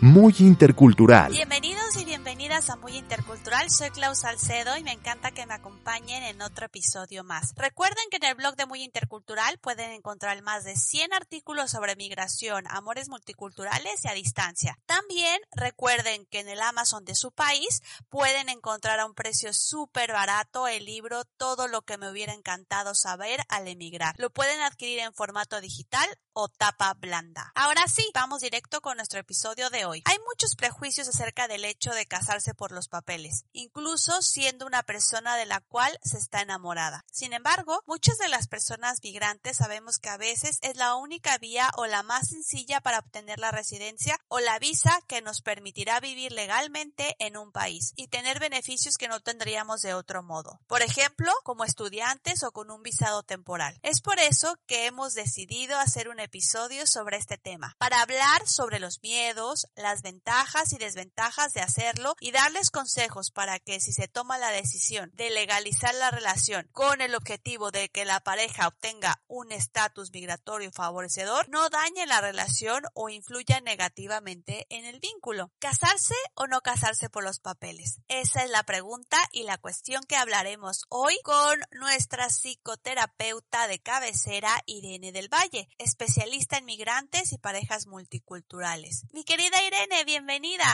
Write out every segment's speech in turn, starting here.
Muy Intercultural. Bienvenidos y bienvenidas a Muy Intercultural. Soy Klaus Salcedo y me encanta que me acompañen en otro episodio más. Recuerden que en el blog de Muy Intercultural pueden encontrar más de 100 artículos sobre migración, amores multiculturales y a distancia. También recuerden que en el Amazon de su país pueden encontrar a un precio súper barato el libro Todo lo que me hubiera encantado saber al emigrar. Lo pueden adquirir en formato digital o tapa blanda. Ahora sí, vamos directo con nuestro episodio de hoy. Hay muchos prejuicios acerca del hecho de casarse por los papeles, incluso siendo una persona de la cual se está enamorada. Sin embargo, muchas de las personas migrantes sabemos que a veces es la única vía o la más sencilla para obtener la residencia o la visa que nos permitirá vivir legalmente en un país y tener beneficios que no tendríamos de otro modo. Por ejemplo, como estudiantes o con un visado temporal. Es por eso que hemos decidido hacer un episodio sobre este tema, para hablar sobre los miedos, las ventajas y desventajas de hacerlo y darles consejos para que si se toma la decisión de legalizar la relación con el objetivo de que la pareja obtenga un estatus migratorio favorecedor, no dañe la relación o influya negativamente en el vínculo. ¿Casarse o no casarse por los papeles? Esa es la pregunta y la cuestión que hablaremos hoy con nuestra psicoterapeuta de cabecera Irene del Valle, en migrantes y parejas multiculturales. Mi querida Irene, bienvenida.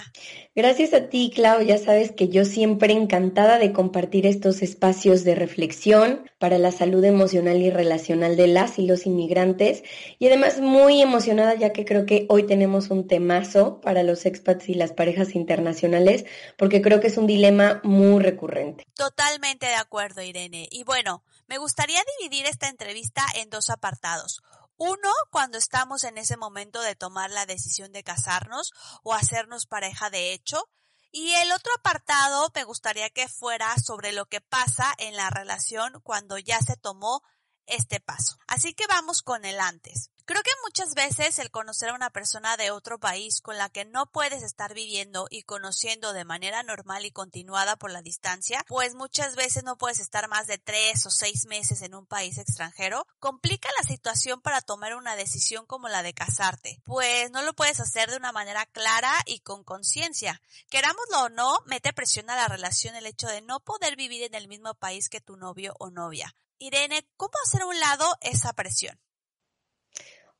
Gracias a ti, Clau. Ya sabes que yo siempre encantada de compartir estos espacios de reflexión para la salud emocional y relacional de las y los inmigrantes. Y además muy emocionada ya que creo que hoy tenemos un temazo para los expats y las parejas internacionales, porque creo que es un dilema muy recurrente. Totalmente de acuerdo, Irene. Y bueno, me gustaría dividir esta entrevista en dos apartados. Uno, cuando estamos en ese momento de tomar la decisión de casarnos o hacernos pareja de hecho. Y el otro apartado me gustaría que fuera sobre lo que pasa en la relación cuando ya se tomó este paso. Así que vamos con el antes. Creo que muchas veces el conocer a una persona de otro país con la que no puedes estar viviendo y conociendo de manera normal y continuada por la distancia, pues muchas veces no puedes estar más de tres o seis meses en un país extranjero, complica la situación para tomar una decisión como la de casarte, pues no lo puedes hacer de una manera clara y con conciencia. Querámoslo o no, mete presión a la relación el hecho de no poder vivir en el mismo país que tu novio o novia. Irene, ¿cómo hacer a un lado esa presión?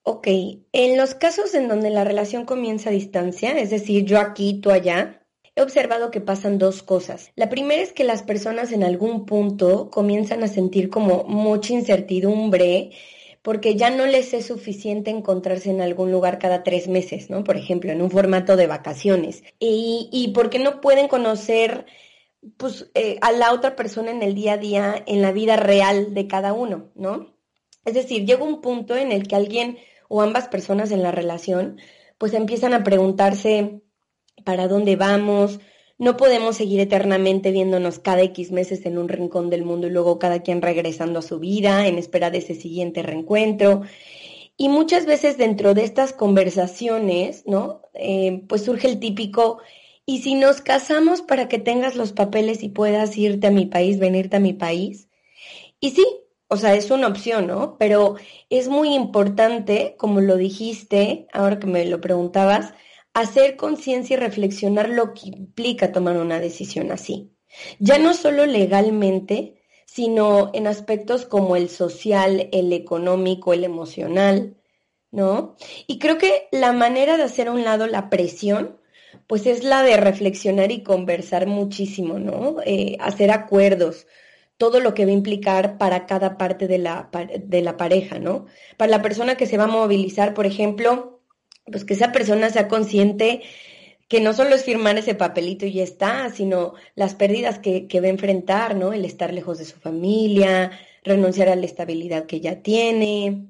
Ok, en los casos en donde la relación comienza a distancia, es decir, yo aquí, tú allá, he observado que pasan dos cosas. La primera es que las personas en algún punto comienzan a sentir como mucha incertidumbre porque ya no les es suficiente encontrarse en algún lugar cada tres meses, ¿no? Por ejemplo, en un formato de vacaciones. Y, y porque no pueden conocer pues, eh, a la otra persona en el día a día, en la vida real de cada uno, ¿no? Es decir, llega un punto en el que alguien o ambas personas en la relación pues empiezan a preguntarse para dónde vamos, no podemos seguir eternamente viéndonos cada X meses en un rincón del mundo y luego cada quien regresando a su vida en espera de ese siguiente reencuentro. Y muchas veces dentro de estas conversaciones, ¿no? Eh, pues surge el típico, ¿y si nos casamos para que tengas los papeles y puedas irte a mi país, venirte a mi país? Y sí, o sea, es una opción, ¿no? Pero es muy importante, como lo dijiste, ahora que me lo preguntabas, hacer conciencia y reflexionar lo que implica tomar una decisión así. Ya no solo legalmente, sino en aspectos como el social, el económico, el emocional, ¿no? Y creo que la manera de hacer a un lado la presión pues es la de reflexionar y conversar muchísimo, ¿no? Eh, hacer acuerdos, todo lo que va a implicar para cada parte de la, de la pareja, ¿no? Para la persona que se va a movilizar, por ejemplo, pues que esa persona sea consciente que no solo es firmar ese papelito y ya está, sino las pérdidas que, que va a enfrentar, ¿no? El estar lejos de su familia, renunciar a la estabilidad que ya tiene,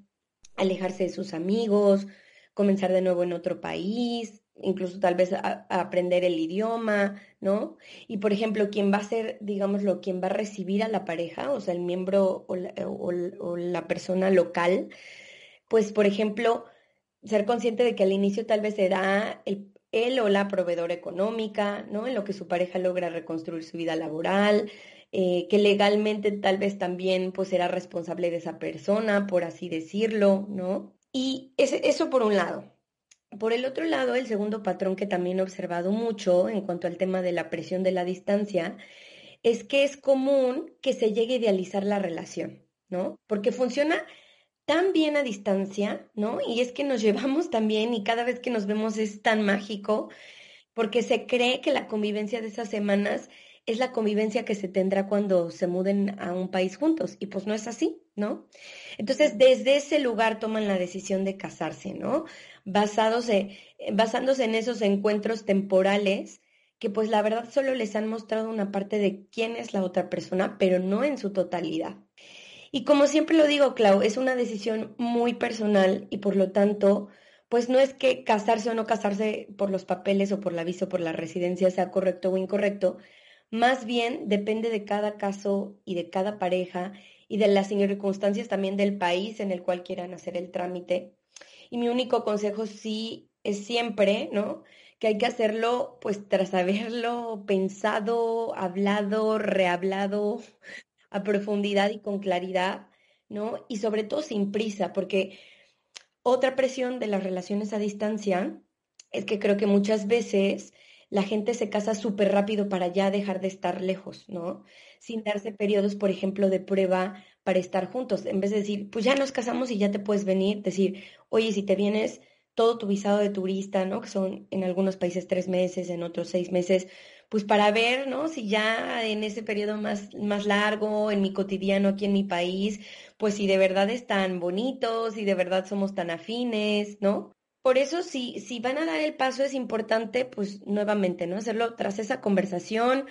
alejarse de sus amigos, comenzar de nuevo en otro país, incluso tal vez aprender el idioma, ¿no? Y por ejemplo, quien va a ser, digámoslo, quien va a recibir a la pareja, o sea, el miembro o la, o la persona local, pues por ejemplo, ser consciente de que al inicio tal vez será el, él o la proveedora económica, ¿no? En lo que su pareja logra reconstruir su vida laboral, eh, que legalmente tal vez también pues será responsable de esa persona, por así decirlo, ¿no? Y ese, eso por un lado. Por el otro lado, el segundo patrón que también he observado mucho en cuanto al tema de la presión de la distancia es que es común que se llegue a idealizar la relación, ¿no? Porque funciona tan bien a distancia, ¿no? Y es que nos llevamos también y cada vez que nos vemos es tan mágico porque se cree que la convivencia de esas semanas es la convivencia que se tendrá cuando se muden a un país juntos y pues no es así, ¿no? Entonces, desde ese lugar toman la decisión de casarse, ¿no? Basados basándose en esos encuentros temporales que pues la verdad solo les han mostrado una parte de quién es la otra persona, pero no en su totalidad. Y como siempre lo digo, Clau, es una decisión muy personal y por lo tanto, pues no es que casarse o no casarse por los papeles o por la visa o por la residencia sea correcto o incorrecto, más bien depende de cada caso y de cada pareja y de las circunstancias también del país en el cual quieran hacer el trámite. Y mi único consejo sí es siempre, ¿no? Que hay que hacerlo pues tras haberlo pensado, hablado, rehablado, a profundidad y con claridad, ¿no? Y sobre todo sin prisa, porque otra presión de las relaciones a distancia es que creo que muchas veces la gente se casa súper rápido para ya dejar de estar lejos, ¿no? Sin darse periodos, por ejemplo, de prueba para estar juntos. En vez de decir, pues ya nos casamos y ya te puedes venir, decir, oye, si te vienes todo tu visado de turista, ¿no? Que son en algunos países tres meses, en otros seis meses, pues para ver, ¿no? Si ya en ese periodo más, más largo, en mi cotidiano aquí en mi país, pues si de verdad están bonitos, si de verdad somos tan afines, ¿no? Por eso, si, si van a dar el paso, es importante, pues nuevamente, ¿no? Hacerlo tras esa conversación,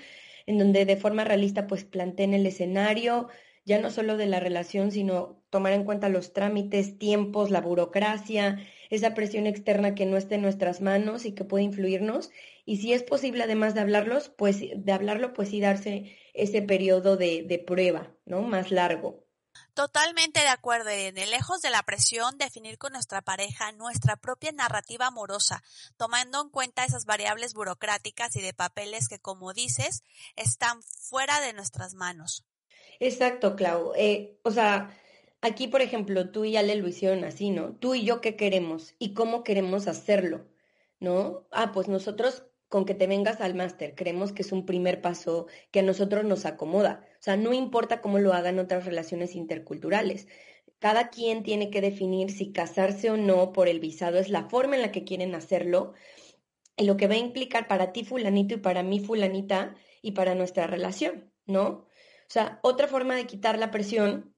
en donde de forma realista, pues planteen el escenario, ya no solo de la relación, sino tomar en cuenta los trámites, tiempos, la burocracia, esa presión externa que no esté en nuestras manos y que puede influirnos. Y si es posible, además de hablarlos, pues de hablarlo, pues sí darse ese periodo de, de prueba, ¿no? Más largo. Totalmente de acuerdo, Irene. Lejos de la presión, definir con nuestra pareja nuestra propia narrativa amorosa, tomando en cuenta esas variables burocráticas y de papeles que, como dices, están fuera de nuestras manos. Exacto, Clau. Eh, o sea, aquí, por ejemplo, tú y Ale lo hicieron así, ¿no? Tú y yo, ¿qué queremos? ¿Y cómo queremos hacerlo? ¿No? Ah, pues nosotros con que te vengas al máster, creemos que es un primer paso que a nosotros nos acomoda. O sea, no importa cómo lo hagan otras relaciones interculturales. Cada quien tiene que definir si casarse o no por el visado es la forma en la que quieren hacerlo y lo que va a implicar para ti fulanito y para mí fulanita y para nuestra relación, ¿no? O sea, otra forma de quitar la presión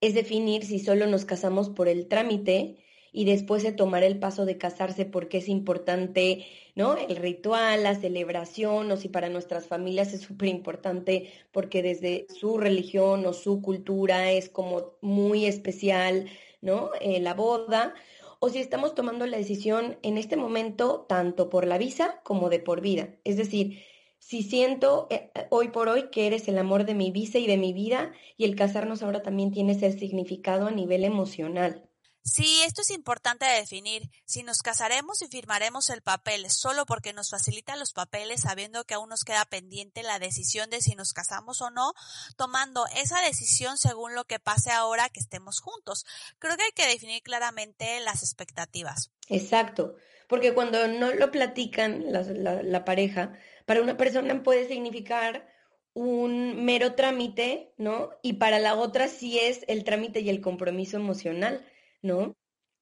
es definir si solo nos casamos por el trámite y después de tomar el paso de casarse porque es importante, ¿no? El ritual, la celebración, o si para nuestras familias es súper importante porque desde su religión o su cultura es como muy especial, ¿no? Eh, la boda, o si estamos tomando la decisión en este momento tanto por la visa como de por vida. Es decir, si siento eh, hoy por hoy que eres el amor de mi vida y de mi vida y el casarnos ahora también tiene ese significado a nivel emocional. Sí, esto es importante de definir. Si nos casaremos y firmaremos el papel solo porque nos facilitan los papeles sabiendo que aún nos queda pendiente la decisión de si nos casamos o no, tomando esa decisión según lo que pase ahora que estemos juntos. Creo que hay que definir claramente las expectativas. Exacto, porque cuando no lo platican la, la pareja, para una persona puede significar un mero trámite, ¿no? Y para la otra sí es el trámite y el compromiso emocional, ¿no?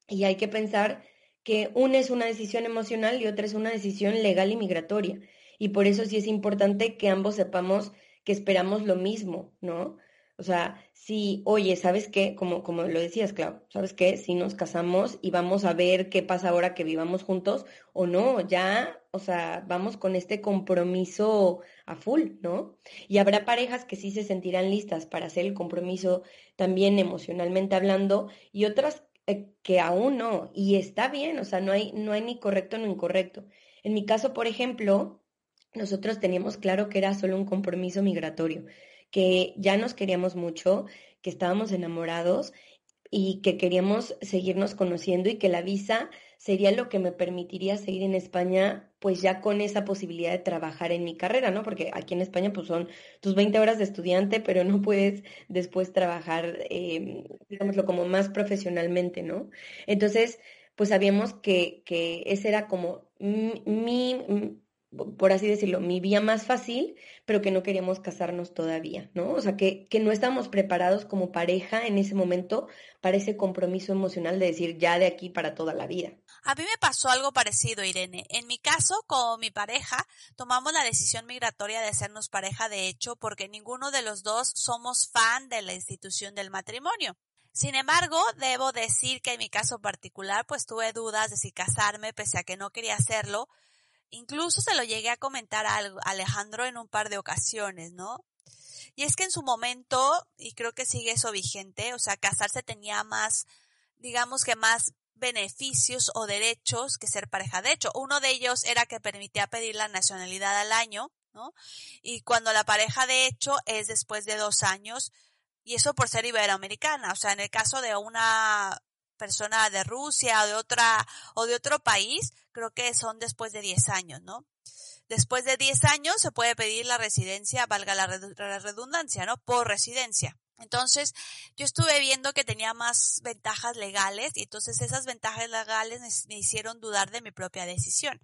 Y hay que pensar que una es una decisión emocional y otra es una decisión legal y migratoria. Y por eso sí es importante que ambos sepamos que esperamos lo mismo, ¿no? O sea, si, oye, ¿sabes qué? Como, como lo decías, Clau, ¿sabes qué? Si nos casamos y vamos a ver qué pasa ahora que vivamos juntos o no, ya, o sea, vamos con este compromiso a full, ¿no? Y habrá parejas que sí se sentirán listas para hacer el compromiso también emocionalmente hablando y otras eh, que aún no, y está bien, o sea, no hay, no hay ni correcto ni incorrecto. En mi caso, por ejemplo, nosotros teníamos claro que era solo un compromiso migratorio que ya nos queríamos mucho, que estábamos enamorados y que queríamos seguirnos conociendo y que la visa sería lo que me permitiría seguir en España, pues ya con esa posibilidad de trabajar en mi carrera, ¿no? Porque aquí en España pues son tus 20 horas de estudiante, pero no puedes después trabajar, eh, digámoslo, como más profesionalmente, ¿no? Entonces, pues sabíamos que, que ese era como mi por así decirlo, mi vía más fácil, pero que no queríamos casarnos todavía, ¿no? O sea, que, que no estábamos preparados como pareja en ese momento para ese compromiso emocional de decir ya de aquí para toda la vida. A mí me pasó algo parecido, Irene. En mi caso, con mi pareja, tomamos la decisión migratoria de hacernos pareja de hecho porque ninguno de los dos somos fan de la institución del matrimonio. Sin embargo, debo decir que en mi caso particular, pues tuve dudas de si casarme, pese a que no quería hacerlo, Incluso se lo llegué a comentar a Alejandro en un par de ocasiones, ¿no? Y es que en su momento, y creo que sigue eso vigente, o sea, casarse tenía más, digamos que más beneficios o derechos que ser pareja. De hecho, uno de ellos era que permitía pedir la nacionalidad al año, ¿no? Y cuando la pareja de hecho es después de dos años, y eso por ser iberoamericana, o sea, en el caso de una persona de Rusia o de otra o de otro país, creo que son después de 10 años, ¿no? Después de 10 años se puede pedir la residencia, valga la redundancia, ¿no? Por residencia. Entonces, yo estuve viendo que tenía más ventajas legales y entonces esas ventajas legales me hicieron dudar de mi propia decisión.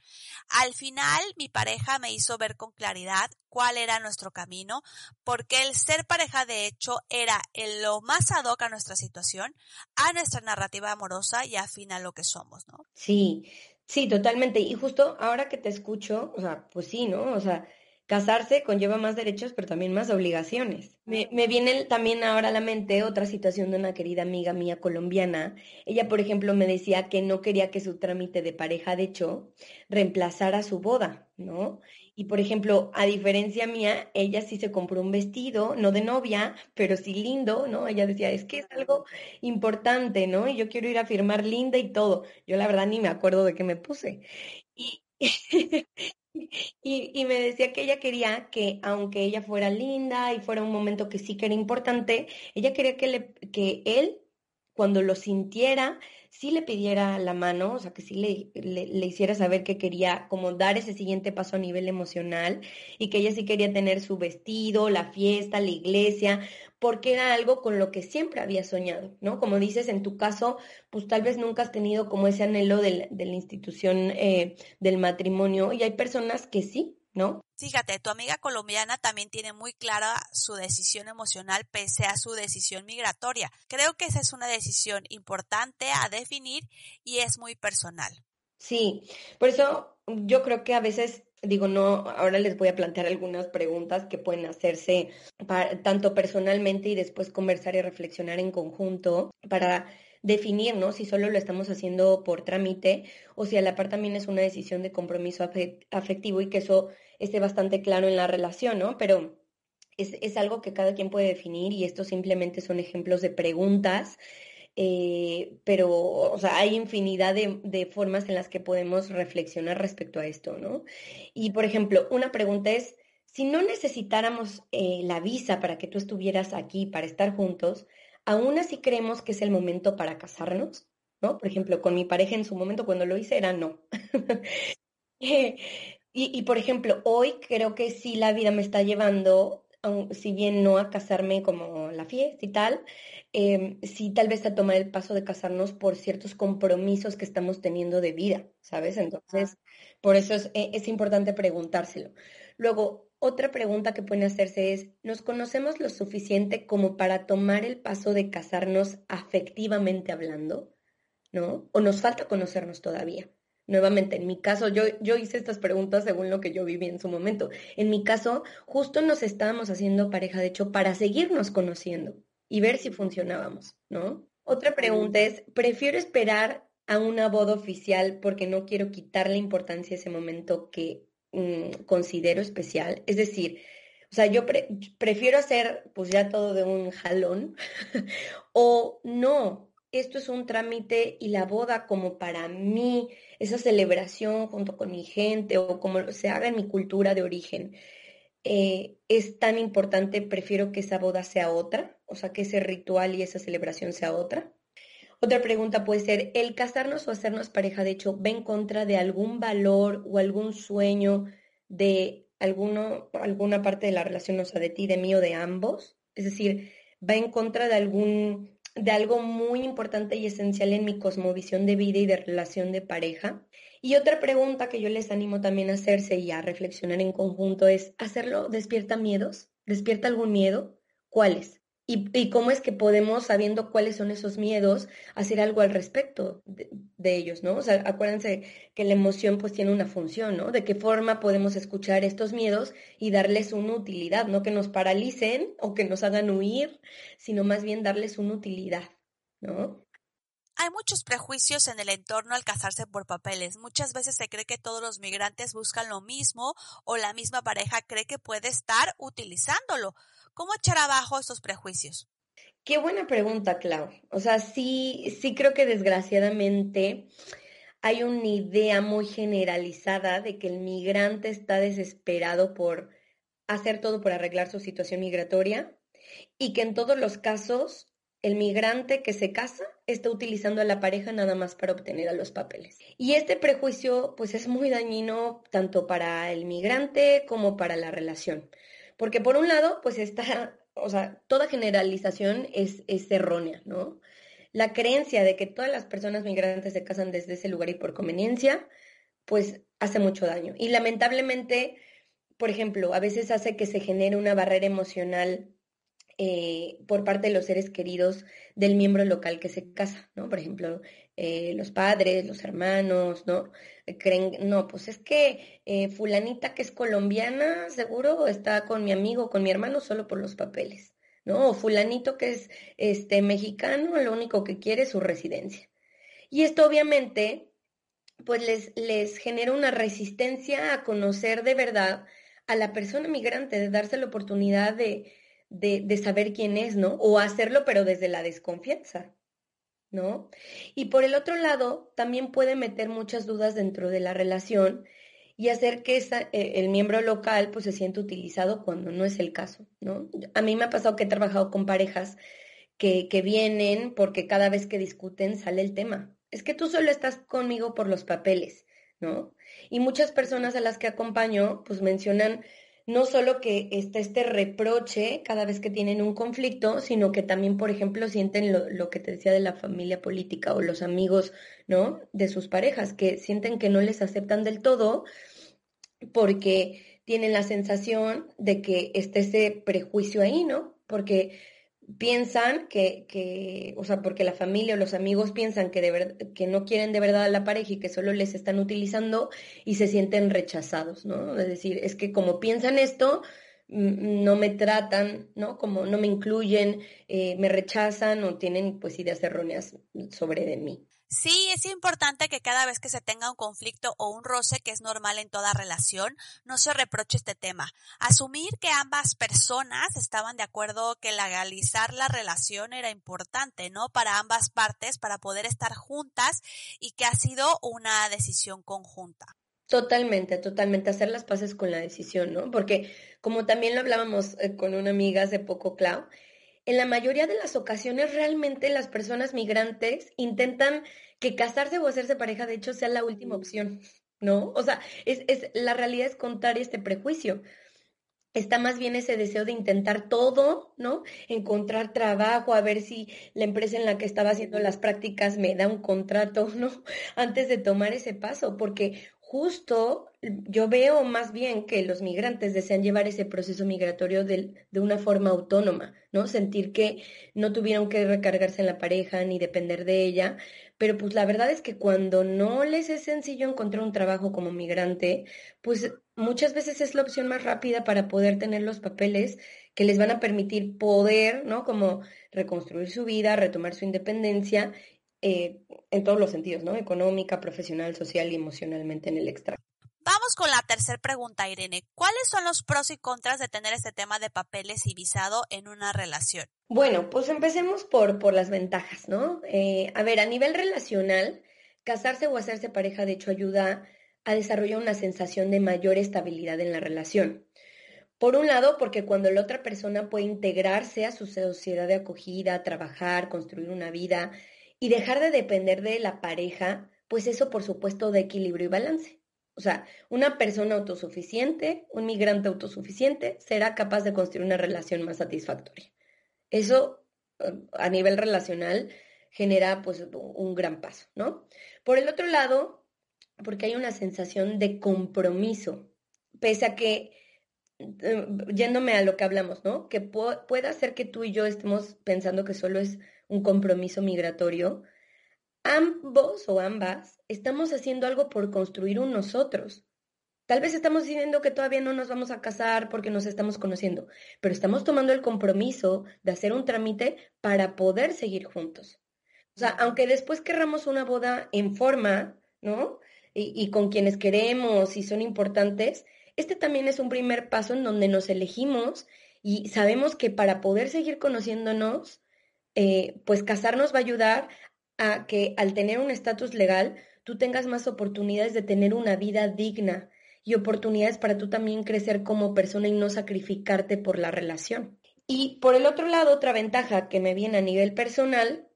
Al final, mi pareja me hizo ver con claridad cuál era nuestro camino, porque el ser pareja de hecho era lo más ad hoc a nuestra situación, a nuestra narrativa amorosa y afín a lo que somos, ¿no? Sí, sí, totalmente. Y justo ahora que te escucho, o sea, pues sí, ¿no? O sea, Casarse conlleva más derechos, pero también más obligaciones. Me, viene también ahora a la mente otra situación de una querida amiga mía colombiana. Ella, por ejemplo, me decía que no quería que su trámite de pareja, de hecho, reemplazara su boda, ¿no? Y, por ejemplo, a diferencia mía, ella sí se compró un vestido, no de novia, pero sí lindo, ¿no? Ella decía, es que es algo importante, ¿no? Y yo quiero ir a firmar linda y todo. Yo la verdad ni me acuerdo de qué me puse. Y, Y, y, me decía que ella quería que, aunque ella fuera linda y fuera un momento que sí que era importante, ella quería que, le, que él, cuando lo sintiera, sí le pidiera la mano, o sea, que sí le, le, hiciera saber que quería como dar ese siguiente paso a nivel emocional y que ella sí quería tener su vestido, la fiesta, la iglesia, porque era algo con lo que siempre había soñado, ¿no? Como dices, en tu caso, pues tal vez nunca has tenido como ese anhelo de, de la institución eh, del matrimonio y hay personas que sí, ¿no? Fíjate, tu amiga colombiana también tiene muy clara su decisión emocional pese a su decisión migratoria. Creo que esa es una decisión importante a definir y es muy personal. Sí, por eso yo creo que a veces digo, no, ahora les voy a plantear algunas preguntas que pueden hacerse tanto personalmente y después conversar y reflexionar en conjunto para definir, ¿no? Si solo lo estamos haciendo por trámite o si a la par también es una decisión de compromiso afectivo y que eso esté bastante claro en la relación, ¿no? Pero es, es algo que cada quien puede definir y estos simplemente son ejemplos de preguntas eh, pero, o sea, hay infinidad de, de, formas en las que podemos reflexionar respecto a esto, ¿no? Y, por ejemplo, una pregunta es, si no necesitáramos eh, la visa para que tú estuvieras aquí, para estar juntos, aún así creemos que es el momento para casarnos, ¿no? Por ejemplo, con mi pareja en su momento cuando lo hice era no. y, y, por ejemplo, hoy creo que sí la vida me está llevando, si bien no a casarme como la fiesta y tal, eh, sí tal vez a tomar el paso de casarnos por ciertos compromisos que estamos teniendo de vida, ¿sabes? Entonces, por eso es, e, es importante preguntárselo. Luego, otra pregunta que pueden hacerse es, ¿nos conocemos lo suficiente como para tomar el paso de casarnos afectivamente hablando? ¿no? O nos falta conocernos todavía. Nuevamente, en mi caso, yo, yo hice estas preguntas según lo que yo viví en su momento. En mi caso, justo nos estábamos haciendo pareja, de hecho, para seguirnos conociendo y ver si funcionábamos, ¿no? Otra pregunta es, ¿prefiero esperar a una boda oficial porque no quiero quitarle importancia a ese momento que considero especial? Es decir, o sea, yo prefiero hacer pues ya todo de un jalón o no, esto es un trámite y la boda como para mí, esa celebración junto con mi gente o como se haga en mi cultura de origen, eh, es tan importante, prefiero que esa boda sea otra, o sea, que ese ritual y esa celebración sea otra. Otra pregunta puede ser, ¿el casarnos o hacernos pareja, de hecho, va en contra de algún valor o algún sueño de alguno, alguna parte de la relación, o sea, de ti, de mí o de ambos. Es decir, va en contra de algún, de algo muy importante y esencial en mi cosmovisión de vida y de relación de pareja. Y otra pregunta que yo les animo también a hacerse y a reflexionar en conjunto es, ¿hacerlo despierta miedos? ¿Despierta algún miedo? ¿Cuáles? Y, cómo es que podemos, sabiendo cuáles son esos miedos, hacer algo al respecto de, ellos, ¿no? O sea, acuérdense que la emoción pues tiene una función, ¿no? De qué forma podemos escuchar estos miedos y darles una utilidad, no que nos paralicen o que nos hagan huir, sino más bien darles una utilidad, ¿no? Hay muchos prejuicios en el entorno al casarse por papeles. Muchas veces se cree que todos los migrantes buscan lo mismo o la misma pareja cree que puede estar utilizándolo. ¿Cómo echar abajo estos prejuicios? Qué buena pregunta, Clau. O sea, sí, sí creo que desgraciadamente hay una idea muy generalizada de que el migrante está desesperado por hacer todo por arreglar su situación migratoria y que en todos los casos el migrante que se casa está utilizando a la pareja nada más para obtener a los papeles. Y este prejuicio pues es muy dañino tanto para el migrante como para la relación. Porque por un lado, pues está, o sea, toda generalización es, errónea, ¿no? La creencia de que todas las personas migrantes se casan desde ese lugar y por conveniencia, pues hace mucho daño. Y lamentablemente, por ejemplo, a veces hace que se genere una barrera emocional eh, por parte de los seres queridos del miembro local que se casa, ¿no? Por ejemplo, eh, los padres, los hermanos, ¿no? Eh, creen, no, pues es que fulanita que es colombiana, seguro está con mi amigo, con mi hermano solo por los papeles, ¿no? O fulanito que es este mexicano, lo único que quiere es su residencia. Y esto obviamente, pues les, les genera una resistencia a conocer de verdad a la persona migrante, de darse la oportunidad de, de, saber quién es, ¿no? O hacerlo pero desde la desconfianza, ¿no? Y por el otro lado, también puede meter muchas dudas dentro de la relación y hacer que esa, eh, el miembro local pues se siente utilizado cuando no es el caso, ¿no? A mí me ha pasado que he trabajado con parejas que, que vienen porque cada vez que discuten sale el tema. Es que tú solo estás conmigo por los papeles, ¿no? Y muchas personas a las que acompaño pues mencionan no solo que está este reproche cada vez que tienen un conflicto, sino que también, por ejemplo, sienten lo, que te decía de la familia política o los amigos, ¿no? De sus parejas, que sienten que no les aceptan del todo porque tienen la sensación de que está ese prejuicio ahí, ¿no? Porque piensan que, que, o sea, porque la familia o los amigos piensan que, de que no quieren de verdad a la pareja y que solo les están utilizando y se sienten rechazados, ¿no? Es decir, es que como piensan esto, no me tratan, ¿no? Como no me incluyen, eh, me rechazan o tienen pues ideas erróneas sobre de mí. Sí, es importante que cada vez que se tenga un conflicto o un roce, que es normal en toda relación, no se reproche este tema. Asumir que ambas personas estaban de acuerdo que legalizar la relación era importante, ¿no? Para ambas partes, para poder estar juntas y que ha sido una decisión conjunta. Totalmente, totalmente, hacer las paces con la decisión, ¿no? Porque como también lo hablábamos eh, con una amiga hace poco, Clau, en la mayoría de las ocasiones realmente las personas migrantes intentan que casarse o hacerse pareja, de hecho, sea la última opción, ¿no? O sea, es, es, la realidad es contar este prejuicio. Está más bien ese deseo de intentar todo, ¿no? Encontrar trabajo, a ver si la empresa en la que estaba haciendo las prácticas me da un contrato, ¿no? Antes de tomar ese paso, porque justo yo veo más bien que los migrantes desean llevar ese proceso migratorio de, de, una forma autónoma, ¿no? Sentir que no tuvieron que recargarse en la pareja ni depender de ella, pero pues la verdad es que cuando no les es sencillo encontrar un trabajo como migrante, pues muchas veces es la opción más rápida para poder tener los papeles que les van a permitir poder, ¿no? Como reconstruir su vida, retomar su independencia eh, en todos los sentidos, ¿no? Económica, profesional, social y emocionalmente en el extra. Vamos con la tercera pregunta, Irene. ¿Cuáles son los pros y contras de tener este tema de papeles y visado en una relación? Bueno, pues empecemos por, por las ventajas, ¿no? Eh, a ver, a nivel relacional, casarse o hacerse pareja, de hecho, ayuda a desarrollar una sensación de mayor estabilidad en la relación. Por un lado, porque cuando la otra persona puede integrarse a su sociedad de acogida, trabajar, construir una vida y dejar de depender de la pareja, pues eso por supuesto de equilibrio y balance. O sea, una persona autosuficiente, un migrante autosuficiente, será capaz de construir una relación más satisfactoria. Eso eh, a nivel relacional genera pues un gran paso, ¿no? Por el otro lado, porque hay una sensación de compromiso, pese a que, eh, yéndome a lo que hablamos, ¿no? Que pueda ser que tú y yo estemos pensando que solo es un compromiso migratorio, ambos o ambas estamos haciendo algo por construir un nosotros. Tal vez estamos diciendo que todavía no nos vamos a casar porque nos estamos conociendo, pero estamos tomando el compromiso de hacer un trámite para poder seguir juntos. O sea, aunque después querramos una boda en forma, ¿no? Y, y, con quienes queremos y son importantes, este también es un primer paso en donde nos elegimos y sabemos que para poder seguir conociéndonos, eh, pues casarnos va a ayudar a que al tener un estatus legal, tú tengas más oportunidades de tener una vida digna y oportunidades para tú también crecer como persona y no sacrificarte por la relación. Y por el otro lado, otra ventaja que me viene a nivel personal,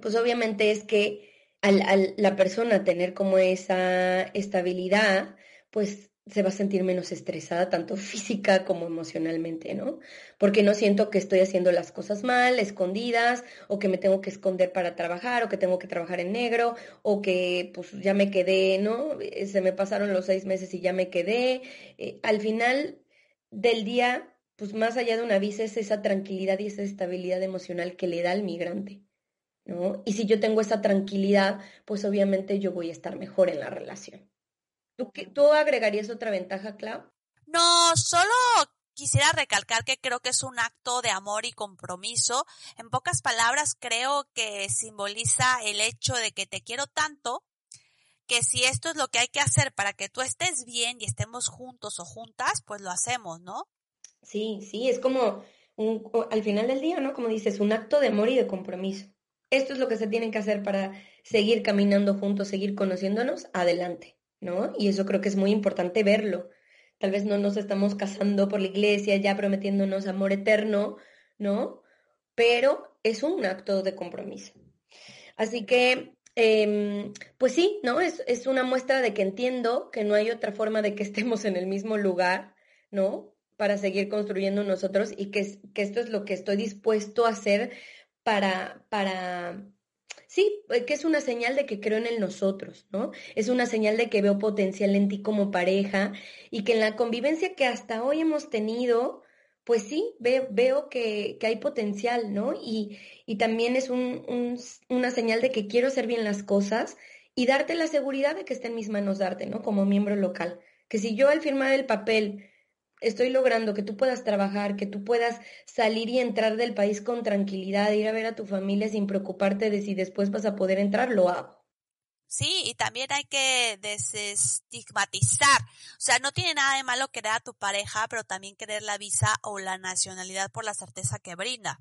pues obviamente es que al la persona tener como esa estabilidad, pues se va a sentir menos estresada, tanto física como emocionalmente, ¿no? Porque no siento que estoy haciendo las cosas mal, escondidas, o que me tengo que esconder para trabajar, o que tengo que trabajar en negro, o que pues ya me quedé, ¿no? Eh, se me pasaron los seis meses y ya me quedé. Eh, al final del día, pues más allá de una visa es esa tranquilidad y esa estabilidad emocional que le da al migrante. ¿No? Y si yo tengo esa tranquilidad, pues obviamente yo voy a estar mejor en la relación. ¿Tú, agregarías otra ventaja, Clau? No, solo quisiera recalcar que creo que es un acto de amor y compromiso. En pocas palabras, creo que simboliza el hecho de que te quiero tanto que si esto es lo que hay que hacer para que tú estés bien y estemos juntos o juntas, pues lo hacemos, ¿no? Sí, sí, es como un, al final del día, ¿no? Como dices, un acto de amor y de compromiso. Esto es lo que se tiene que hacer para seguir caminando juntos, seguir conociéndonos, adelante. ¿No? Y eso creo que es muy importante verlo. Tal vez no nos estamos casando por la iglesia, ya prometiéndonos amor eterno, ¿no? Pero es un acto de compromiso. Así que, em, pues sí, ¿no? Es, es una muestra de que entiendo que no hay otra forma de que estemos en el mismo lugar, ¿no? Para seguir construyendo nosotros y que, que esto es lo que estoy dispuesto a hacer para, para Sí, eh, que es una señal de que creo en el nosotros, ¿no? Es una señal de que veo potencial en ti como pareja y que en la convivencia que hasta hoy hemos tenido, pues sí, veo, que, hay potencial, ¿no? Y, también es un, una señal de que quiero hacer bien las cosas y darte la seguridad de que está en mis manos darte, ¿no? Como miembro local. Que si yo al firmar el papel estoy logrando que tú puedas trabajar, que tú puedas salir y entrar del país con tranquilidad, ir a ver a tu familia sin preocuparte de si después vas a poder entrar, lo hago. Sí, y también hay que desestigmatizar. O sea, no tiene nada de malo querer a tu pareja, pero también querer la visa o la nacionalidad por la certeza que brinda.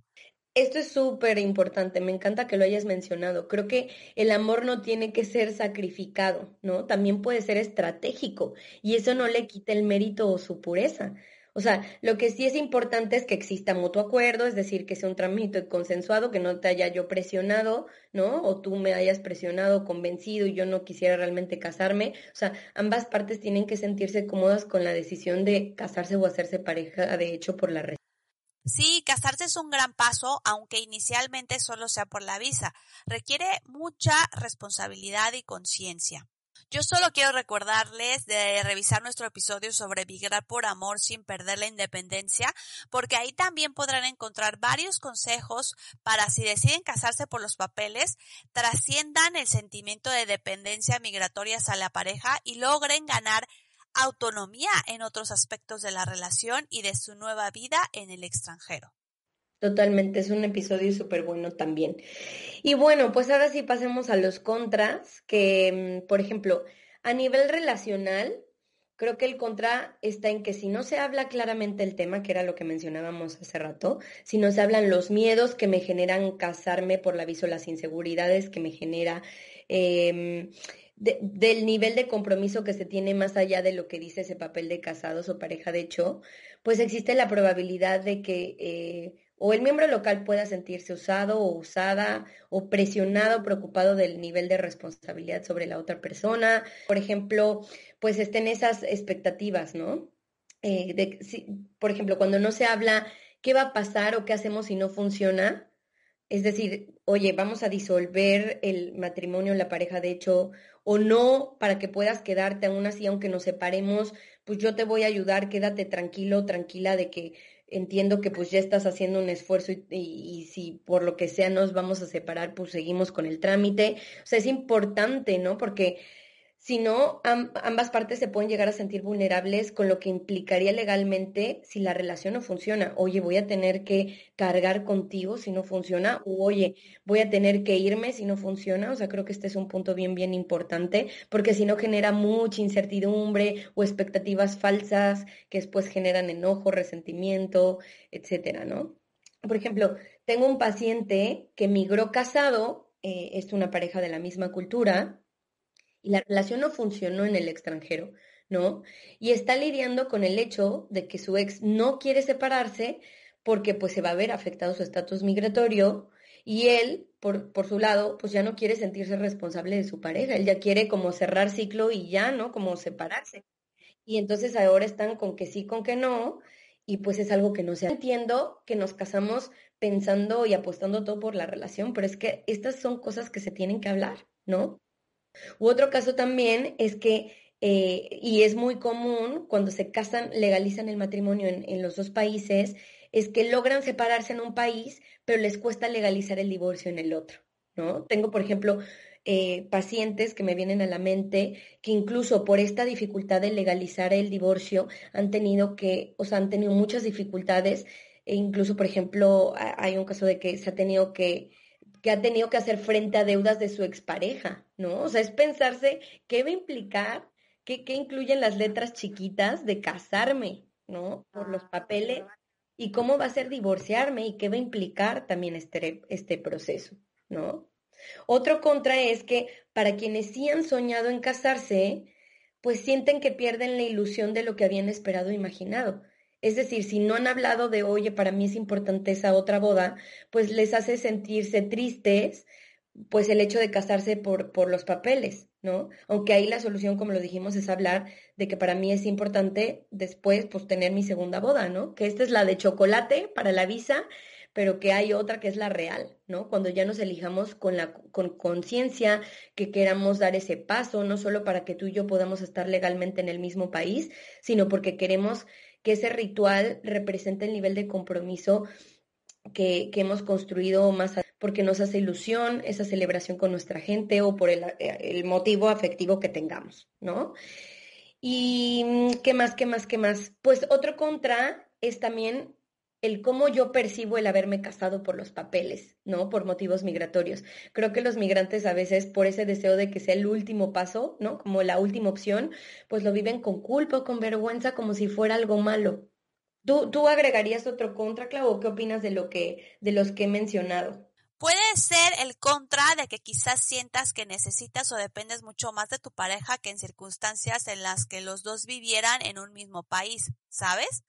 Esto es súper importante, me encanta que lo hayas mencionado. Creo que el amor no tiene que ser sacrificado, ¿no? También puede ser estratégico y eso no le quita el mérito o su pureza. O sea, lo que sí es importante es que exista mutuo acuerdo, es decir, que sea un trámite consensuado, que no te haya yo presionado, ¿no? O tú me hayas presionado, convencido y yo no quisiera realmente casarme. O sea, ambas partes tienen que sentirse cómodas con la decisión de casarse o hacerse pareja, de hecho, por la. Sí, casarse es un gran paso, aunque inicialmente solo sea por la visa. Requiere mucha responsabilidad y conciencia. Yo solo quiero recordarles de revisar nuestro episodio sobre migrar por amor sin perder la independencia, porque ahí también podrán encontrar varios consejos para si deciden casarse por los papeles, trasciendan el sentimiento de dependencia migratoria a la pareja y logren ganar autonomía en otros aspectos de la relación y de su nueva vida en el extranjero. Totalmente, es un episodio súper bueno también. Y bueno, pues ahora sí pasemos a los contras, que, mm, por ejemplo, a nivel relacional, creo que el contra está en que si no se habla claramente el tema, que era lo que mencionábamos hace rato, si no se hablan los miedos que me generan casarme por la aviso, las inseguridades que me genera, em, del nivel de compromiso que se tiene más allá de lo que dice ese papel de casados o pareja de hecho, pues existe la probabilidad de que eh, o el miembro local pueda sentirse usado o usada o presionado, preocupado del nivel de responsabilidad sobre la otra persona. Por ejemplo, pues estén esas expectativas, ¿no? Eh, de, por ejemplo, cuando no se habla qué va a pasar o qué hacemos si no funciona, es decir, oye, vamos a disolver el matrimonio, la pareja de hecho, o no, para que puedas quedarte aún así, aunque nos separemos, pues yo te voy a ayudar, quédate tranquilo, tranquila de que entiendo que pues ya estás haciendo un esfuerzo y, si por lo que sea nos vamos a separar, pues seguimos con el trámite. O sea, es importante, ¿no? Porque si no, ambas partes se pueden llegar a sentir vulnerables con lo que implicaría legalmente si la relación no funciona. Oye, voy a tener que cargar contigo si no funciona. O oye, voy a tener que irme si no funciona. O sea, creo que este es un punto bien, bien importante porque si no genera mucha incertidumbre o expectativas falsas que después generan enojo, resentimiento, etcétera, ¿no? Por ejemplo, tengo un paciente que migró casado, eh, es una pareja de la misma cultura, y la relación no funcionó en el extranjero, ¿no? Y está lidiando con el hecho de que su ex no quiere separarse porque pues se va a ver afectado su estatus migratorio y él, por, por su lado, pues ya no quiere sentirse responsable de su pareja, él ya quiere como cerrar ciclo y ya, ¿no? Como separarse. Y entonces ahora están con que sí, con que no, y pues es algo que no se entiendo que nos casamos pensando y apostando todo por la relación, pero es que estas son cosas que se tienen que hablar, ¿no? U otro caso también es que, eh, y es muy común cuando se casan, legalizan el matrimonio en, los dos países, es que logran separarse en un país, pero les cuesta legalizar el divorcio en el otro, ¿no? Tengo, por ejemplo, eh, pacientes que me vienen a la mente que incluso por esta dificultad de legalizar el divorcio han tenido que, o sea, han tenido muchas dificultades e incluso, por ejemplo, hay un caso de que se ha tenido que que ha tenido que hacer frente a deudas de su expareja, ¿no? O sea, es pensarse qué va a implicar, qué, qué incluyen las letras chiquitas de casarme, ¿no? Por los papeles y cómo va a ser divorciarme y qué va a implicar también este, este proceso, ¿no? Otro contra es que para quienes sí han soñado en casarse, pues sienten que pierden la ilusión de lo que habían esperado e imaginado. Es decir, si no han hablado de, oye, para mí es importante esa otra boda, pues les hace sentirse tristes, pues el hecho de casarse por, por los papeles, ¿no? Aunque ahí la solución, como lo dijimos, es hablar de que para mí es importante después, pues tener mi segunda boda, ¿no? Que esta es la de chocolate para la visa, pero que hay otra que es la real, ¿no? Cuando ya nos elijamos con la con conciencia que queramos dar ese paso, no solo para que tú y yo podamos estar legalmente en el mismo país, sino porque queremos que ese ritual representa el nivel de compromiso que, hemos construido más porque nos hace ilusión esa celebración con nuestra gente o por el, el motivo afectivo que tengamos, ¿no? Y mm, qué más, qué más, qué más. Pues otro contra es también el cómo yo percibo el haberme casado por los papeles, ¿no? Por motivos migratorios. Creo que los migrantes a veces, por ese deseo de que sea el último paso, ¿no? Como la última opción, pues lo viven con culpa con vergüenza como si fuera algo malo. ¿Tú, tú agregarías otro contra, Clau, o qué opinas de lo que, de los que he mencionado? Puede ser el contra de que quizás sientas que necesitas o dependes mucho más de tu pareja que en circunstancias en las que los dos vivieran en un mismo país, ¿sabes?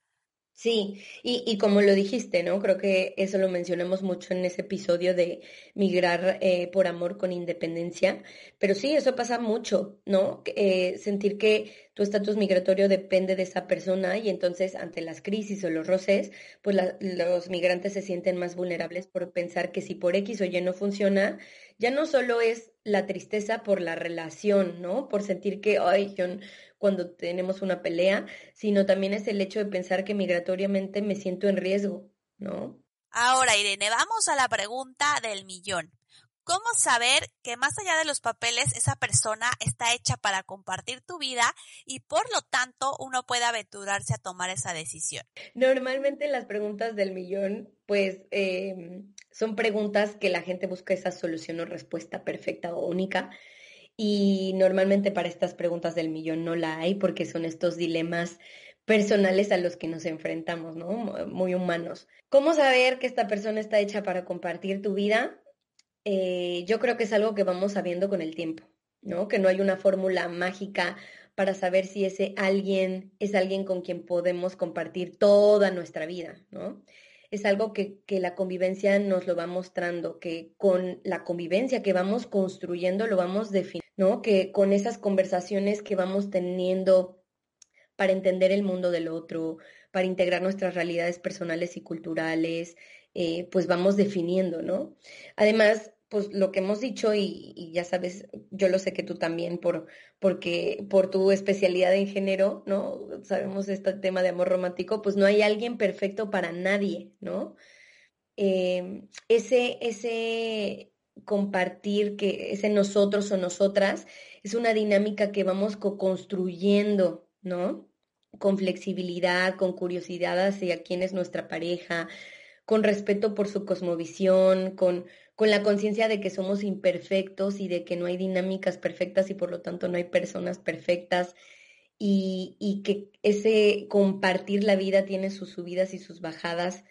Sí, y, y como lo dijiste, ¿no? Creo que eso lo mencionamos mucho en ese episodio de migrar eh, por amor con independencia, pero sí, eso pasa mucho, ¿no? Eh, sentir que tu estatus migratorio depende de esa persona y entonces ante las crisis o los roces, pues los migrantes se sienten más vulnerables por pensar que si por X o Y no funciona, ya no solo es la tristeza por la relación, ¿no? Por sentir que, ay, yo, cuando tenemos una pelea, sino también es el hecho de pensar que migratoriamente me siento en riesgo, ¿no? Ahora, Irene, vamos a la pregunta del millón. ¿Cómo saber que más allá de los papeles esa persona está hecha para compartir tu vida y por lo tanto uno puede aventurarse a tomar esa decisión? Normalmente las preguntas del millón, pues em, son preguntas que la gente busca esa solución o respuesta perfecta o única. Y normalmente para estas preguntas del millón no la hay porque son estos dilemas personales a los que nos enfrentamos, ¿no? Muy humanos. ¿Cómo saber que esta persona está hecha para compartir tu vida? Eh, yo creo que es algo que vamos sabiendo con el tiempo, ¿no? Que no hay una fórmula mágica para saber si ese alguien es alguien con quien podemos compartir toda nuestra vida, ¿no? Es algo que, que la convivencia nos lo va mostrando, que con la convivencia que vamos construyendo lo vamos definiendo, ¿no? Que con esas conversaciones que vamos teniendo para entender el mundo del otro, para integrar nuestras realidades personales y culturales, eh, pues vamos definiendo, ¿no? Además, pues lo que hemos dicho y, ya sabes, yo lo sé que tú también por porque por tu especialidad en género, ¿no? Sabemos este tema de amor romántico, pues no hay alguien perfecto para nadie, ¿no? Eh, ese ese compartir que ese nosotros o nosotras es una dinámica que vamos co-construyendo, ¿no? Con flexibilidad, con curiosidad hacia quién es nuestra pareja, con respeto por su cosmovisión, con, con la conciencia de que somos imperfectos y de que no hay dinámicas perfectas y por lo tanto no hay personas perfectas y, y que ese compartir la vida tiene sus subidas y sus bajadas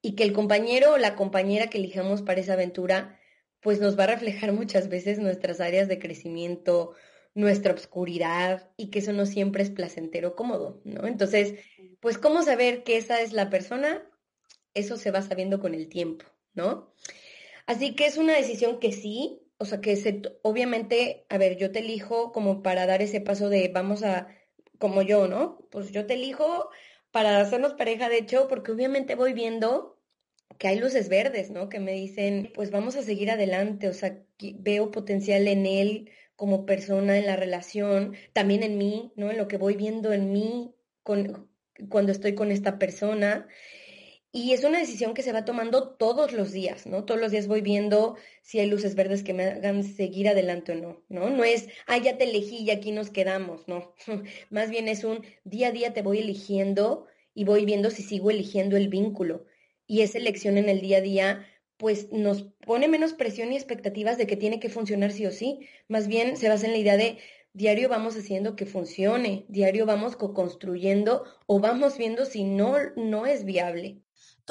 y que el compañero o la compañera que elijamos para esa aventura pues nos va a reflejar muchas veces nuestras áreas de crecimiento, nuestra obscuridad y que eso no siempre es placentero cómodo, ¿no? Entonces, pues cómo saber que esa es la persona eso se va sabiendo con el tiempo, ¿no? Así que es una decisión que sí, o sea, que se, obviamente, a ver, yo te elijo como para dar ese paso de vamos a, como yo, ¿no? Pues yo te elijo para hacernos pareja, de hecho, porque obviamente voy viendo que hay luces verdes, ¿no? Que me dicen, pues vamos a seguir adelante, o sea, veo potencial en él como persona, en la relación, también en mí, ¿no? En lo que voy viendo en mí con, cuando estoy con esta persona. Y es una decisión que se va tomando todos los días, ¿no? Todos los días voy viendo si hay luces verdes que me hagan seguir adelante o no, ¿no? No es, ah, ya te elegí y aquí nos quedamos, no. Más bien es un día a día te voy eligiendo y voy viendo si sigo eligiendo el vínculo. Y esa elección en el día a día, pues nos pone menos presión y expectativas de que tiene que funcionar sí o sí. Más bien se basa en la idea de diario vamos haciendo que funcione, diario vamos co-construyendo o vamos viendo si no, no es viable.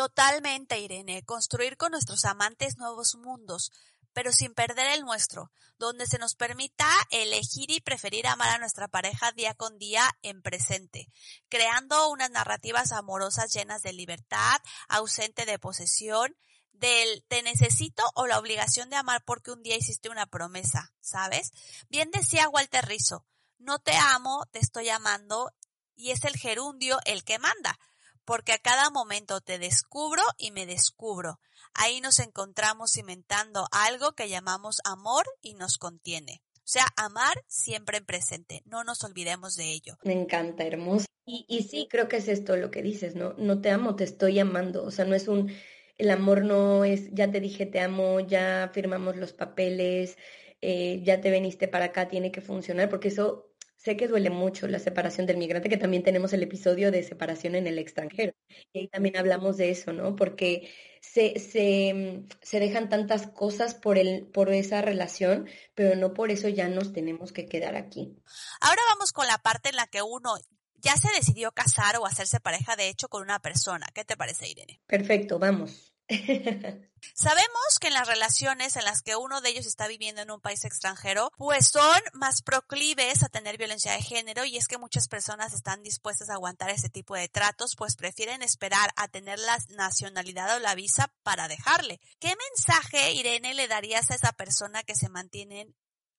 Totalmente, Irene, construir con nuestros amantes nuevos mundos, pero sin perder el nuestro, donde se nos permita elegir y preferir amar a nuestra pareja día con día en presente, creando unas narrativas amorosas llenas de libertad, ausente de posesión, del te necesito o la obligación de amar porque un día hiciste una promesa, ¿sabes? Bien decía Walter Rizzo, no te amo, te estoy amando y es el gerundio el que manda porque a cada momento te descubro y me descubro. Ahí nos encontramos cimentando algo que llamamos amor y nos contiene. O sea, amar siempre en presente, no nos olvidemos de ello. Me encanta, hermoso. Y, y sí, creo que es esto lo que dices, ¿no? No te amo, te estoy amando. O sea, no es un, el amor no es, ya te dije te amo, ya firmamos los papeles, eh, ya te veniste para acá, tiene que funcionar, porque eso Sé que duele mucho la separación del migrante, que también tenemos el episodio de separación en el extranjero. Y ahí también hablamos de eso, ¿no? Porque se, se, se dejan tantas cosas por, el, por esa relación, pero no por eso ya nos tenemos que quedar aquí. Ahora vamos con la parte en la que uno ya se decidió casar o hacerse pareja de hecho con una persona. ¿Qué te parece, Irene? Perfecto, vamos. Sabemos que en las relaciones en las que uno de ellos está viviendo en un país extranjero, pues son más proclives a tener violencia de género y es que muchas personas están dispuestas a aguantar ese tipo de tratos, pues prefieren esperar a tener la nacionalidad o la visa para dejarle. ¿Qué mensaje, Irene, le darías a esa persona que se mantiene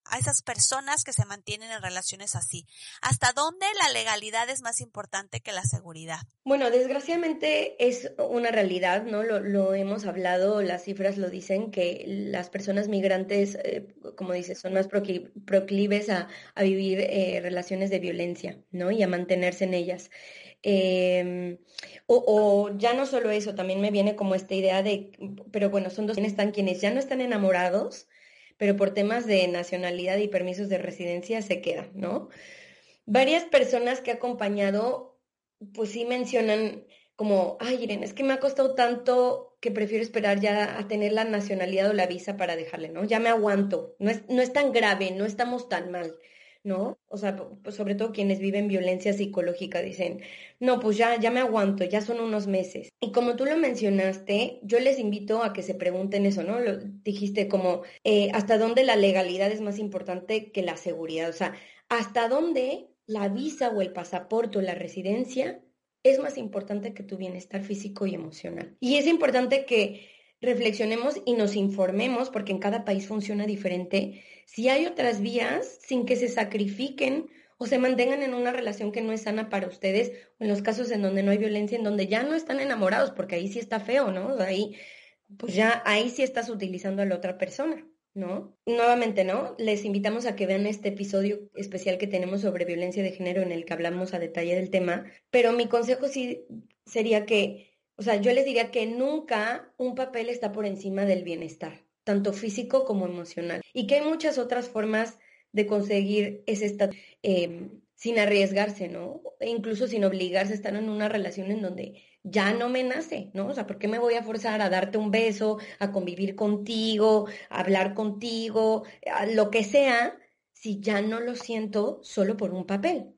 a esas personas que se mantienen en relaciones así? ¿Hasta dónde la legalidad es más importante que la seguridad? Bueno, desgraciadamente es una realidad, ¿no? Lo, hemos hablado, las cifras lo dicen, que las personas migrantes, eh, como dices, son más proclives a, vivir eh, relaciones de violencia, ¿no? Y a mantenerse en ellas. Em, o, ya no solo eso, también me viene como esta idea de, pero bueno, son dos están quienes ya no están enamorados, pero por temas de nacionalidad y permisos de residencia se quedan, ¿no? Varias personas que he acompañado, pues sí mencionan como, ay, Irene, es que me ha costado tanto que prefiero esperar ya a tener la nacionalidad o la visa para dejarle, ¿no? Ya me aguanto, no es, no es tan grave, no estamos tan mal. ¿No? O sea, pues sobre todo quienes viven violencia psicológica dicen, no, pues ya, ya me aguanto, ya son unos meses. Y como tú lo mencionaste, yo les invito a que se pregunten eso, ¿no? Lo, dijiste como, eh, ¿hasta dónde la legalidad es más importante que la seguridad? O sea, ¿hasta dónde la visa o el pasaporte o la residencia es más importante que tu bienestar físico y emocional? Y es importante que reflexionemos y nos informemos, porque en cada país funciona diferente, si hay otras vías sin que se sacrifiquen o se mantengan en una relación que no es sana para ustedes, o en los casos en donde no hay violencia, en donde ya no están enamorados, porque ahí sí está feo, ¿no? Ahí, pues ya ahí sí estás utilizando a la otra persona. ¿no? Nuevamente, ¿no? Les invitamos a que vean este episodio especial que tenemos sobre violencia de género en el que hablamos a detalle del tema, pero mi consejo sí sería que o sea, yo les diría que nunca un papel está por encima del bienestar, tanto físico como emocional. Y que hay muchas otras formas de conseguir ese estado em, sin arriesgarse, ¿no? E incluso sin obligarse a estar en una relación en donde ya no me nace, ¿no? O sea, ¿por qué me voy a forzar a darte un beso, a convivir contigo, a hablar contigo, lo que sea, si ya no lo siento solo por un papel?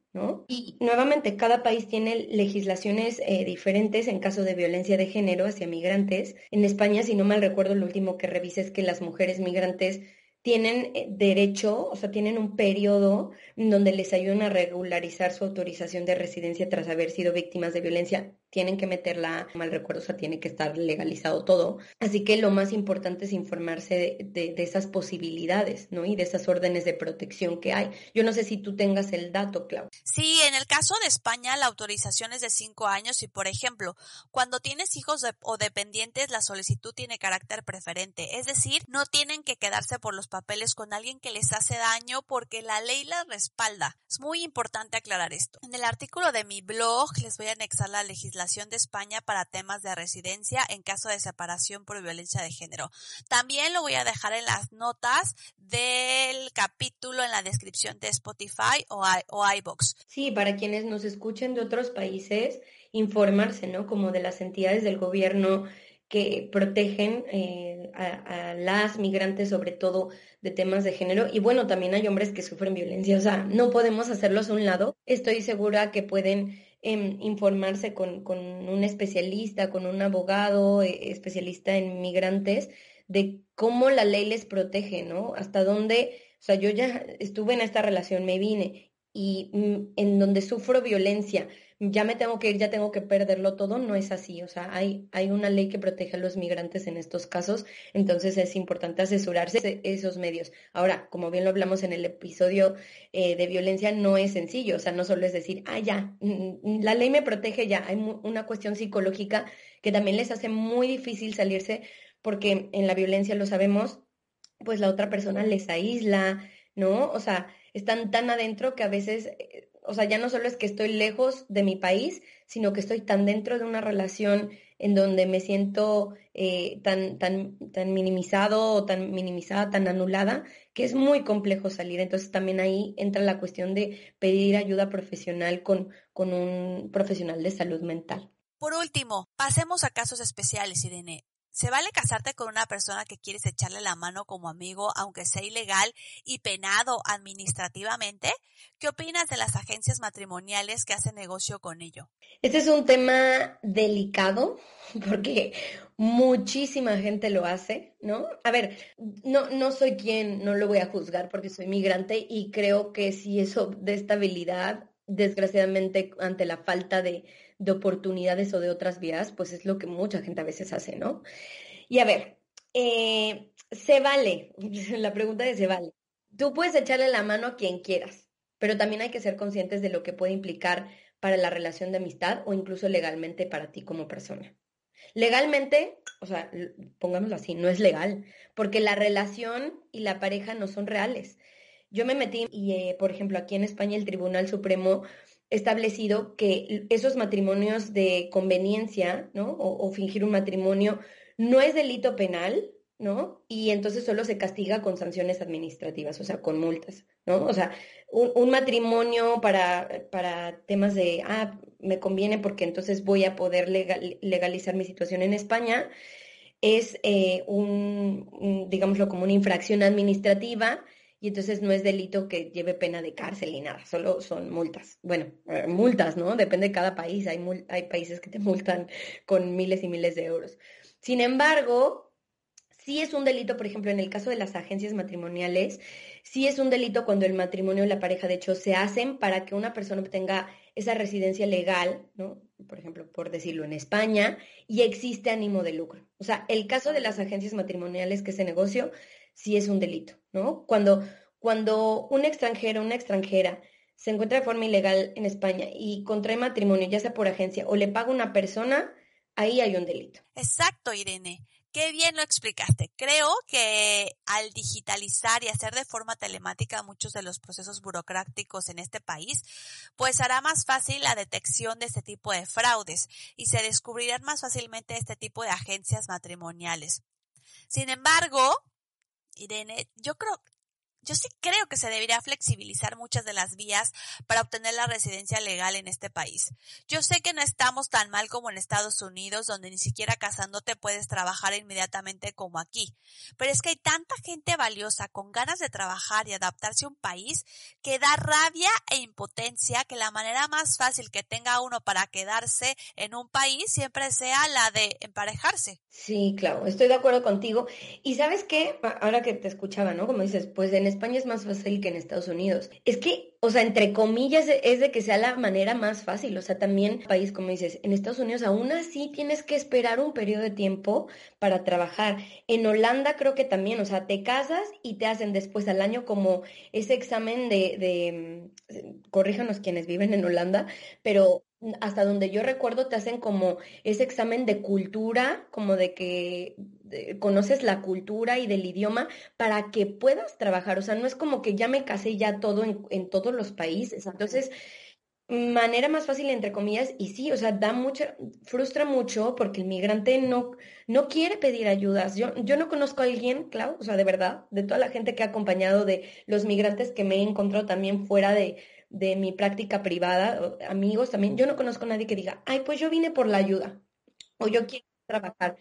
Y nuevamente, cada país tiene legislaciones eh, diferentes en caso de violencia de género hacia migrantes. En España, si no mal recuerdo, lo último que revisé es que las mujeres migrantes tienen eh, derecho, o sea, tienen un periodo donde les ayudan a regularizar su autorización de residencia tras haber sido víctimas de violencia. Tienen que meterla, mal recuerdo, o sea, tiene que estar legalizado todo. Así que lo más importante es informarse de, esas posibilidades, ¿no? Y de esas órdenes de protección que hay. Yo no sé si tú tengas el dato, Clau. Sí, en el caso de España la autorización es de cinco años y, por ejemplo, cuando tienes hijos o dependientes, la solicitud tiene carácter preferente. Es decir, no tienen que quedarse por los papeles con alguien que les hace daño porque la ley la respalda. Es muy importante aclarar esto. En el artículo de mi blog les voy a anexar la legislación de España para temas de residencia en caso de separación por violencia de género. También lo voy a dejar en las notas del capítulo en la descripción de Spotify o, o iBox. Sí, para quienes nos escuchen de otros países, informarse, ¿no? Como de las entidades del gobierno que protegen eh, a, las migrantes, sobre todo de temas de género. Y bueno, también hay hombres que sufren violencia, o sea, no podemos hacerlos a un lado. Estoy segura que pueden em, informarse con, con, un especialista, con un abogado eh, especialista en migrantes, de cómo la ley les protege, ¿no? Hasta dónde, o sea, yo ya estuve en esta relación, me vine y mm, en donde sufro violencia, ya me tengo que ir, ya tengo que perderlo todo, no es así. O sea, hay, hay una ley que protege a los migrantes en estos casos, entonces es importante asesorarse esos medios. Ahora, como bien lo hablamos en el episodio eh, de violencia, no es sencillo, o sea, no solo es decir, ah, ya, mm, la ley me protege ya, hay una cuestión psicológica que también les hace muy difícil salirse porque en la violencia lo sabemos, pues la otra persona les aísla, ¿no? O sea, están tan adentro que a veces eh, o sea, ya no solo es que estoy lejos de mi país, sino que estoy tan dentro de una relación en donde me siento eh, tan, tan, tan minimizado o tan minimizada, tan anulada, que es muy complejo salir. Entonces también ahí entra la cuestión de pedir ayuda profesional con, con un profesional de salud mental. Por último, pasemos a casos especiales, Irene. ¿Se vale casarte con una persona que quieres echarle la mano como amigo, aunque sea ilegal y penado administrativamente? ¿Qué opinas de las agencias matrimoniales que hacen negocio con ello? Este es un tema delicado porque muchísima gente lo hace, ¿no? A ver, no, no soy quien, no lo voy a juzgar porque soy migrante y creo que si eso de estabilidad, desgraciadamente ante la falta de de oportunidades o de otras vías, pues es lo que mucha gente a veces hace, ¿no? Y a ver, eh, se vale, la pregunta de se vale. tú puedes echarle la mano a quien quieras, pero también hay que ser conscientes de lo que puede implicar para la relación de amistad o incluso legalmente para ti como persona. Legalmente, o sea, pongámoslo así, no es legal, porque la relación y la pareja no son reales. Yo me metí y, eh, por ejemplo, aquí en España el Tribunal Supremo establecido que esos matrimonios de conveniencia, ¿no? O, fingir un matrimonio no es delito penal, ¿no? Y entonces solo se castiga con sanciones administrativas, o sea, con multas, ¿no? O sea, un, matrimonio para, para temas de, ah, me conviene porque entonces voy a poder legalizar mi situación en España, es eh, un, digámoslo, como una infracción administrativa y entonces no es delito que lleve pena de cárcel ni nada, solo son multas. Bueno, eh, multas, ¿no? Depende de cada país, hay, hay países que te multan con miles y miles de euros. Sin embargo, sí es un delito, por ejemplo, en el caso de las agencias matrimoniales, sí es un delito cuando el matrimonio y la pareja, de hecho, se hacen para que una persona obtenga esa residencia legal, ¿no? Por ejemplo, por decirlo, en España, y existe ánimo de lucro. O sea, el caso de las agencias matrimoniales, que ese negocio, sí es un delito, ¿no? Cuando, cuando un extranjero, una extranjera, se encuentra de forma ilegal en España y contrae matrimonio, ya sea por agencia o le paga una persona, ahí hay un delito. Exacto, Irene. Qué bien lo explicaste. Creo que al digitalizar y hacer de forma telemática muchos de los procesos burocráticos en este país, pues hará más fácil la detección de este tipo de fraudes y se descubrirán más fácilmente este tipo de agencias matrimoniales. Sin embargo, Irene, yo creo, yo sí creo que se debería flexibilizar muchas de las vías para obtener la residencia legal en este país. Yo sé que no estamos tan mal como en Estados Unidos, donde ni siquiera casándote puedes trabajar inmediatamente como aquí, pero es que hay tanta gente valiosa con ganas de trabajar y adaptarse a un país que da rabia e impotencia que la manera más fácil que tenga uno para quedarse en un país siempre sea la de emparejarse. Sí, claro, estoy de acuerdo contigo. Y sabes qué, ahora que te escuchaba, ¿no? Como dices, pues en España es más fácil que en Estados Unidos. Es que, o sea, entre comillas, es de que sea la manera más fácil. O sea, también, país, como dices, en Estados Unidos aún así tienes que esperar un periodo de tiempo para trabajar. En Holanda creo que también, o sea, te casas y te hacen después al año como ese examen de, de mm, corríjanos quienes viven en Holanda, pero hasta donde yo recuerdo, te hacen como ese examen de cultura, como de que conoces la cultura y del idioma para que puedas trabajar. O sea, no es como que ya me casé ya todo en, en todos los países. Entonces, manera más fácil, entre comillas, y sí, o sea, da mucha, frustra mucho porque el migrante no, no quiere pedir ayudas. Yo, yo no conozco a alguien, Clau, o sea, de verdad, de toda la gente que ha acompañado de los migrantes que me he encontrado también fuera de, de mi práctica privada, amigos también, yo no conozco a nadie que diga, ay, pues yo vine por la ayuda o yo quiero trabajar.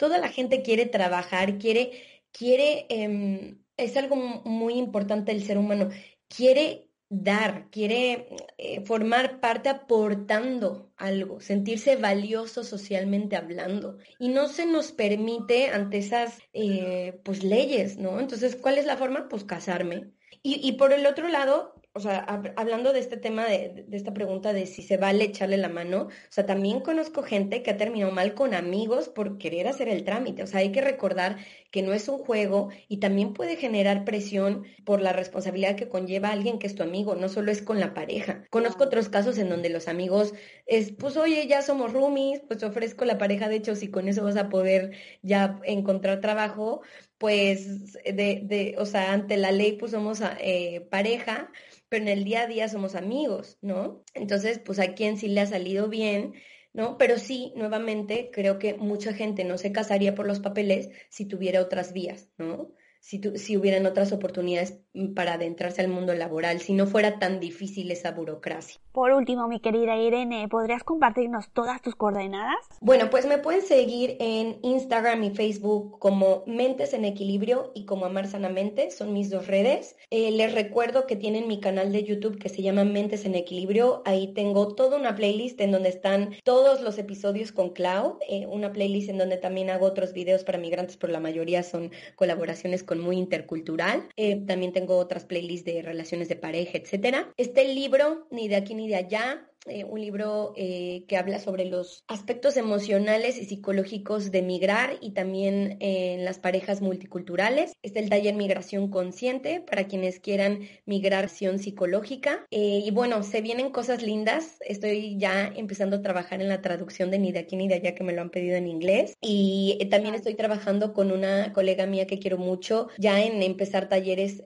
Toda la gente quiere trabajar, quiere, quiere, eh, es algo muy importante el ser humano, quiere dar, quiere eh, formar parte aportando algo, sentirse valioso socialmente hablando. Y no se nos permite ante esas eh, pues leyes, ¿no? Entonces, ¿cuál es la forma? Pues casarme. Y, y por el otro lado, o sea, hablando de este tema, de, de, esta pregunta de si se vale echarle la mano, o sea, también conozco gente que ha terminado mal con amigos por querer hacer el trámite. O sea, hay que recordar que no es un juego y también puede generar presión por la responsabilidad que conlleva alguien que es tu amigo, no solo es con la pareja. Conozco otros casos en donde los amigos es, pues oye, ya somos roomies, pues ofrezco la pareja, de hecho, si con eso vas a poder ya encontrar trabajo, pues de, de o sea, ante la ley pues somos eh, pareja pero en el día a día somos amigos, ¿no? Entonces, pues a quien sí le ha salido bien, ¿no? Pero sí, nuevamente, creo que mucha gente no se casaría por los papeles si tuviera otras vías, ¿no? Si, si hubieran otras oportunidades para adentrarse al mundo laboral, si no fuera tan difícil esa burocracia. Por último, mi querida Irene, ¿podrías compartirnos todas tus coordenadas? Bueno, pues me pueden seguir en Instagram y Facebook como Mentes en Equilibrio y como Amar Sanamente, son mis dos redes. Eh, les recuerdo que tienen mi canal de YouTube que se llama Mentes en Equilibrio. Ahí tengo toda una playlist en donde están todos los episodios con Clau, eh, una playlist en donde también hago otros videos para migrantes, pero la mayoría son colaboraciones con Muy Intercultural. Eh, también tengo otras playlists de relaciones de pareja, etcétera. Este libro, ni de aquí ni de allá, eh, un libro eh, que habla sobre los aspectos emocionales y psicológicos de migrar y también en las parejas multiculturales. Está el taller Migración Consciente para quienes quieran migración psicológica. y bueno, se vienen cosas lindas. Estoy ya empezando a trabajar en la traducción de Ni de aquí ni de allá que me lo han pedido en inglés. Y también estoy trabajando con una colega mía que quiero mucho ya en empezar talleres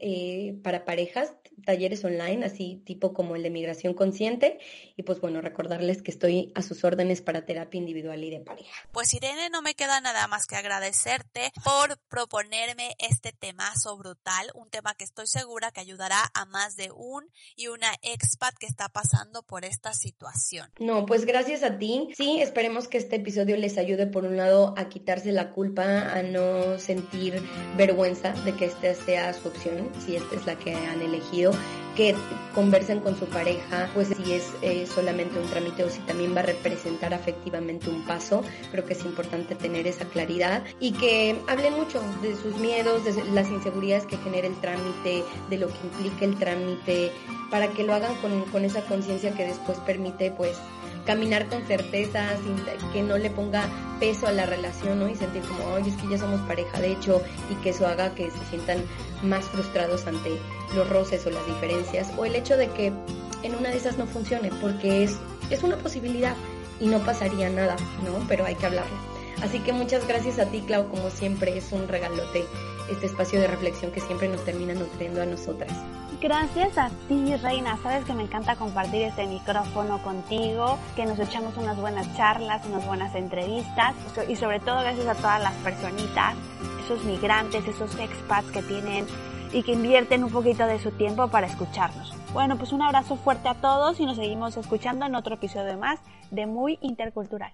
para parejas, talleres online, así tipo como el de migración consciente. Y pues bueno, recordarles que estoy a sus órdenes para terapia individual y de pareja. Pues Irene, no me queda nada más que agradecerte por proponerme este temazo brutal, un tema que estoy segura que ayudará a más de un y una expat que está pasando por esta situación. No, pues gracias a ti. Sí, esperemos que este episodio les ayude por un lado a quitarse la culpa, a no sentir vergüenza de que esta sea su opción, si esta es la que han elegido que conversen con su pareja, pues si es eh, solamente un trámite o si también va a representar afectivamente un paso. Creo que es importante tener esa claridad y que hablen mucho de sus miedos, de las inseguridades que genera el trámite, de lo que implica el trámite, para que lo hagan con, esa conciencia que después permite pues caminar con certeza, que no le ponga peso a la relación, ¿no? Y sentir como, oye, es que ya somos pareja, de hecho, y que eso haga que se sientan más frustrados ante los roces o las diferencias, o el hecho de que en una de esas no funcione, porque es, es una posibilidad y no pasaría nada, ¿no? Pero hay que hablarlo. Así que muchas gracias a ti, Clau, como siempre, es un regalote este espacio de reflexión que siempre nos termina nutriendo a nosotras. Gracias a ti, Reina. Sabes que me encanta compartir este micrófono contigo, que nos echamos unas buenas charlas, unas buenas entrevistas y sobre todo gracias a todas las personitas, esos migrantes, esos expats que tienen y que invierten un poquito de su tiempo para escucharnos. Bueno, pues un abrazo fuerte a todos y nos seguimos escuchando en otro episodio más de Muy Intercultural.